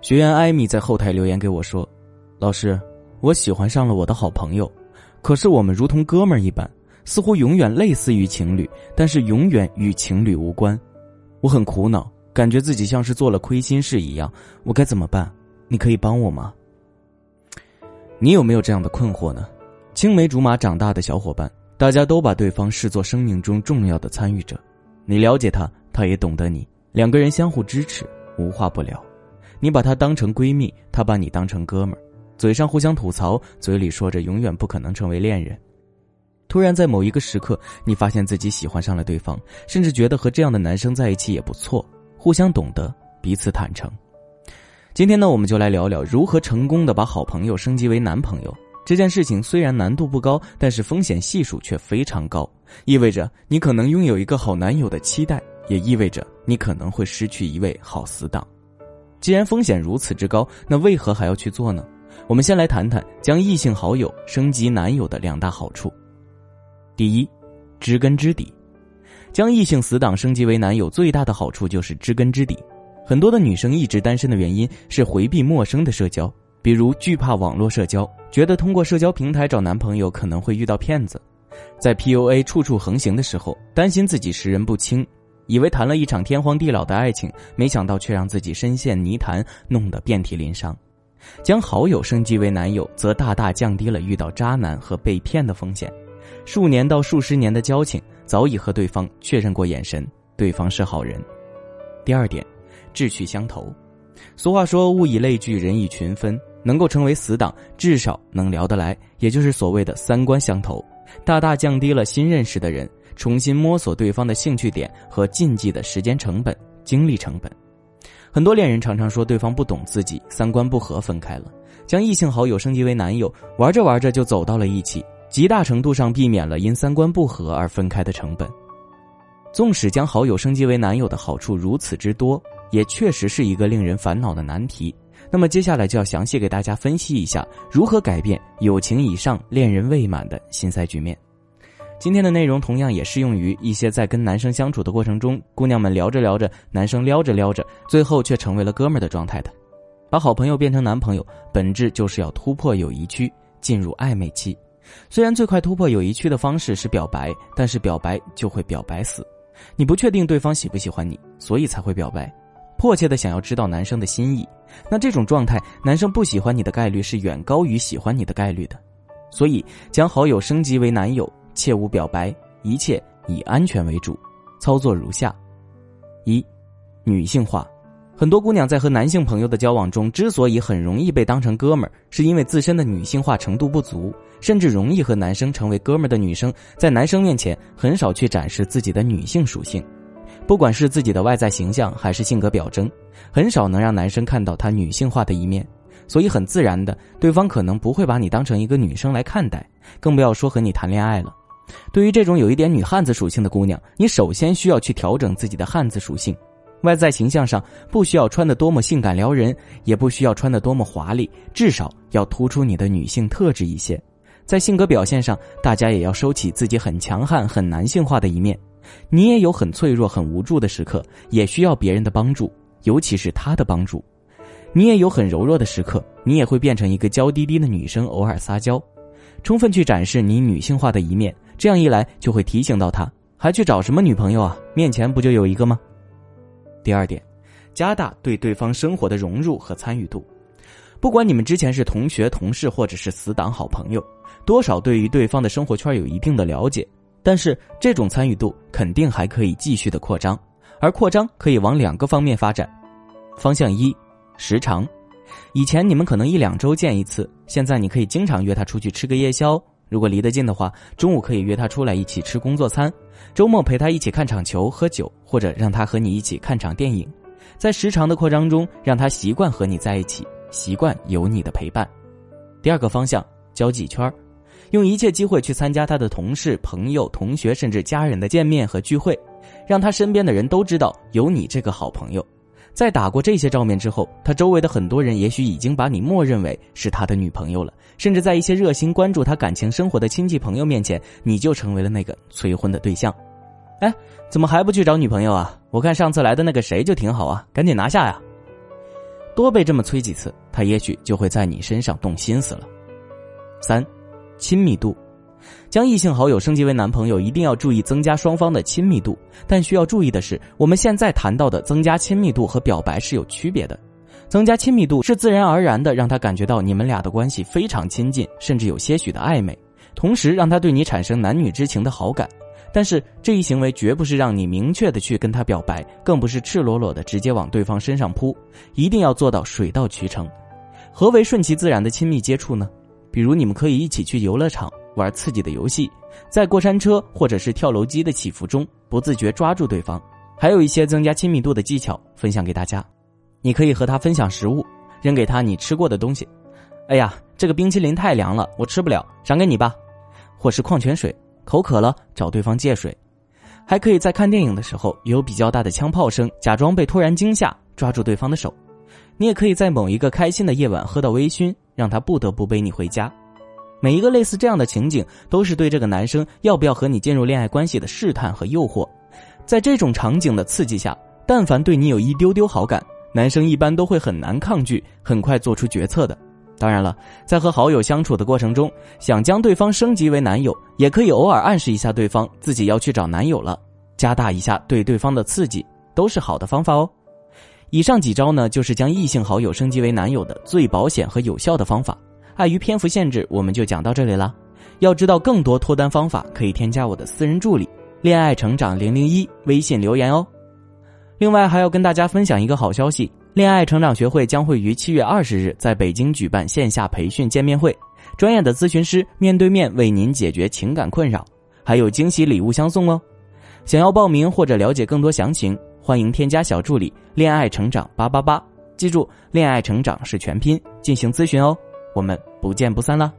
学员艾米在后台留言给我说：“老师，我喜欢上了我的好朋友，可是我们如同哥们儿一般，似乎永远类似于情侣，但是永远与情侣无关。我很苦恼，感觉自己像是做了亏心事一样，我该怎么办？你可以帮我吗？”你有没有这样的困惑呢？青梅竹马长大的小伙伴，大家都把对方视作生命中重要的参与者，你了解他，他也懂得你，两个人相互支持，无话不聊。你把她当成闺蜜，她把你当成哥们儿，嘴上互相吐槽，嘴里说着永远不可能成为恋人。突然在某一个时刻，你发现自己喜欢上了对方，甚至觉得和这样的男生在一起也不错，互相懂得，彼此坦诚。今天呢，我们就来聊聊如何成功的把好朋友升级为男朋友。这件事情虽然难度不高，但是风险系数却非常高，意味着你可能拥有一个好男友的期待，也意味着你可能会失去一位好死党。既然风险如此之高，那为何还要去做呢？我们先来谈谈将异性好友升级男友的两大好处。第一，知根知底，将异性死党升级为男友最大的好处就是知根知底。很多的女生一直单身的原因是回避陌生的社交，比如惧怕网络社交，觉得通过社交平台找男朋友可能会遇到骗子，在 PUA 处处横行的时候，担心自己识人不清。以为谈了一场天荒地老的爱情，没想到却让自己深陷泥潭，弄得遍体鳞伤。将好友升级为男友，则大大降低了遇到渣男和被骗的风险。数年到数十年的交情，早已和对方确认过眼神，对方是好人。第二点，志趣相投。俗话说：“物以类聚，人以群分。”能够成为死党，至少能聊得来，也就是所谓的三观相投，大大降低了新认识的人。重新摸索对方的兴趣点和禁忌的时间成本、精力成本，很多恋人常常说对方不懂自己，三观不合分开了。将异性好友升级为男友，玩着玩着就走到了一起，极大程度上避免了因三观不合而分开的成本。纵使将好友升级为男友的好处如此之多，也确实是一个令人烦恼的难题。那么接下来就要详细给大家分析一下，如何改变友情以上、恋人未满的心塞局面。今天的内容同样也适用于一些在跟男生相处的过程中，姑娘们聊着聊着，男生撩着撩着，最后却成为了哥们儿的状态的。把好朋友变成男朋友，本质就是要突破友谊区，进入暧昧期。虽然最快突破友谊区的方式是表白，但是表白就会表白死。你不确定对方喜不喜欢你，所以才会表白，迫切的想要知道男生的心意。那这种状态，男生不喜欢你的概率是远高于喜欢你的概率的。所以将好友升级为男友。切勿表白，一切以安全为主。操作如下：一、女性化。很多姑娘在和男性朋友的交往中，之所以很容易被当成哥们儿，是因为自身的女性化程度不足，甚至容易和男生成为哥们儿的女生，在男生面前很少去展示自己的女性属性，不管是自己的外在形象还是性格表征，很少能让男生看到她女性化的一面。所以很自然的，对方可能不会把你当成一个女生来看待，更不要说和你谈恋爱了。对于这种有一点女汉子属性的姑娘，你首先需要去调整自己的汉子属性。外在形象上不需要穿得多么性感撩人，也不需要穿得多么华丽，至少要突出你的女性特质一些。在性格表现上，大家也要收起自己很强悍、很男性化的一面。你也有很脆弱、很无助的时刻，也需要别人的帮助，尤其是他的帮助。你也有很柔弱的时刻，你也会变成一个娇滴滴的女生，偶尔撒娇，充分去展示你女性化的一面。这样一来，就会提醒到他，还去找什么女朋友啊？面前不就有一个吗？第二点，加大对对方生活的融入和参与度。不管你们之前是同学、同事，或者是死党、好朋友，多少对于对方的生活圈有一定的了解。但是这种参与度肯定还可以继续的扩张，而扩张可以往两个方面发展。方向一，时长。以前你们可能一两周见一次，现在你可以经常约他出去吃个夜宵。如果离得近的话，中午可以约他出来一起吃工作餐，周末陪他一起看场球、喝酒，或者让他和你一起看场电影。在时长的扩张中，让他习惯和你在一起，习惯有你的陪伴。第二个方向，交际圈用一切机会去参加他的同事、朋友、同学，甚至家人的见面和聚会，让他身边的人都知道有你这个好朋友。在打过这些照面之后，他周围的很多人也许已经把你默认为是他的女朋友了，甚至在一些热心关注他感情生活的亲戚朋友面前，你就成为了那个催婚的对象。哎，怎么还不去找女朋友啊？我看上次来的那个谁就挺好啊，赶紧拿下呀！多被这么催几次，他也许就会在你身上动心思了。三，亲密度，将异性好友升级为男朋友，一定要注意增加双方的亲密度。但需要注意的是，我们现在谈到的增加亲密度和表白是有区别的。增加亲密度是自然而然的让他感觉到你们俩的关系非常亲近，甚至有些许的暧昧，同时让他对你产生男女之情的好感。但是这一行为绝不是让你明确的去跟他表白，更不是赤裸裸的直接往对方身上扑，一定要做到水到渠成。何为顺其自然的亲密接触呢？比如你们可以一起去游乐场玩刺激的游戏，在过山车或者是跳楼机的起伏中不自觉抓住对方。还有一些增加亲密度的技巧分享给大家，你可以和他分享食物，扔给他你吃过的东西。哎呀，这个冰淇淋太凉了，我吃不了，赏给你吧。或是矿泉水。口渴了，找对方借水，还可以在看电影的时候有比较大的枪炮声，假装被突然惊吓，抓住对方的手。你也可以在某一个开心的夜晚喝到微醺，让他不得不背你回家。每一个类似这样的情景，都是对这个男生要不要和你进入恋爱关系的试探和诱惑。在这种场景的刺激下，但凡对你有一丢丢好感，男生一般都会很难抗拒，很快做出决策的。当然了，在和好友相处的过程中，想将对方升级为男友，也可以偶尔暗示一下对方自己要去找男友了，加大一下对对方的刺激，都是好的方法哦。以上几招呢，就是将异性好友升级为男友的最保险和有效的方法。碍于篇幅限制，我们就讲到这里了。要知道更多脱单方法，可以添加我的私人助理“恋爱成长零零一”微信留言哦。另外，还要跟大家分享一个好消息。恋爱成长学会将会于七月二十日在北京举办线下培训见面会，专业的咨询师面对面为您解决情感困扰，还有惊喜礼物相送哦。想要报名或者了解更多详情，欢迎添加小助理“恋爱成长八八八”，记住“恋爱成长”是全拼进行咨询哦。我们不见不散啦！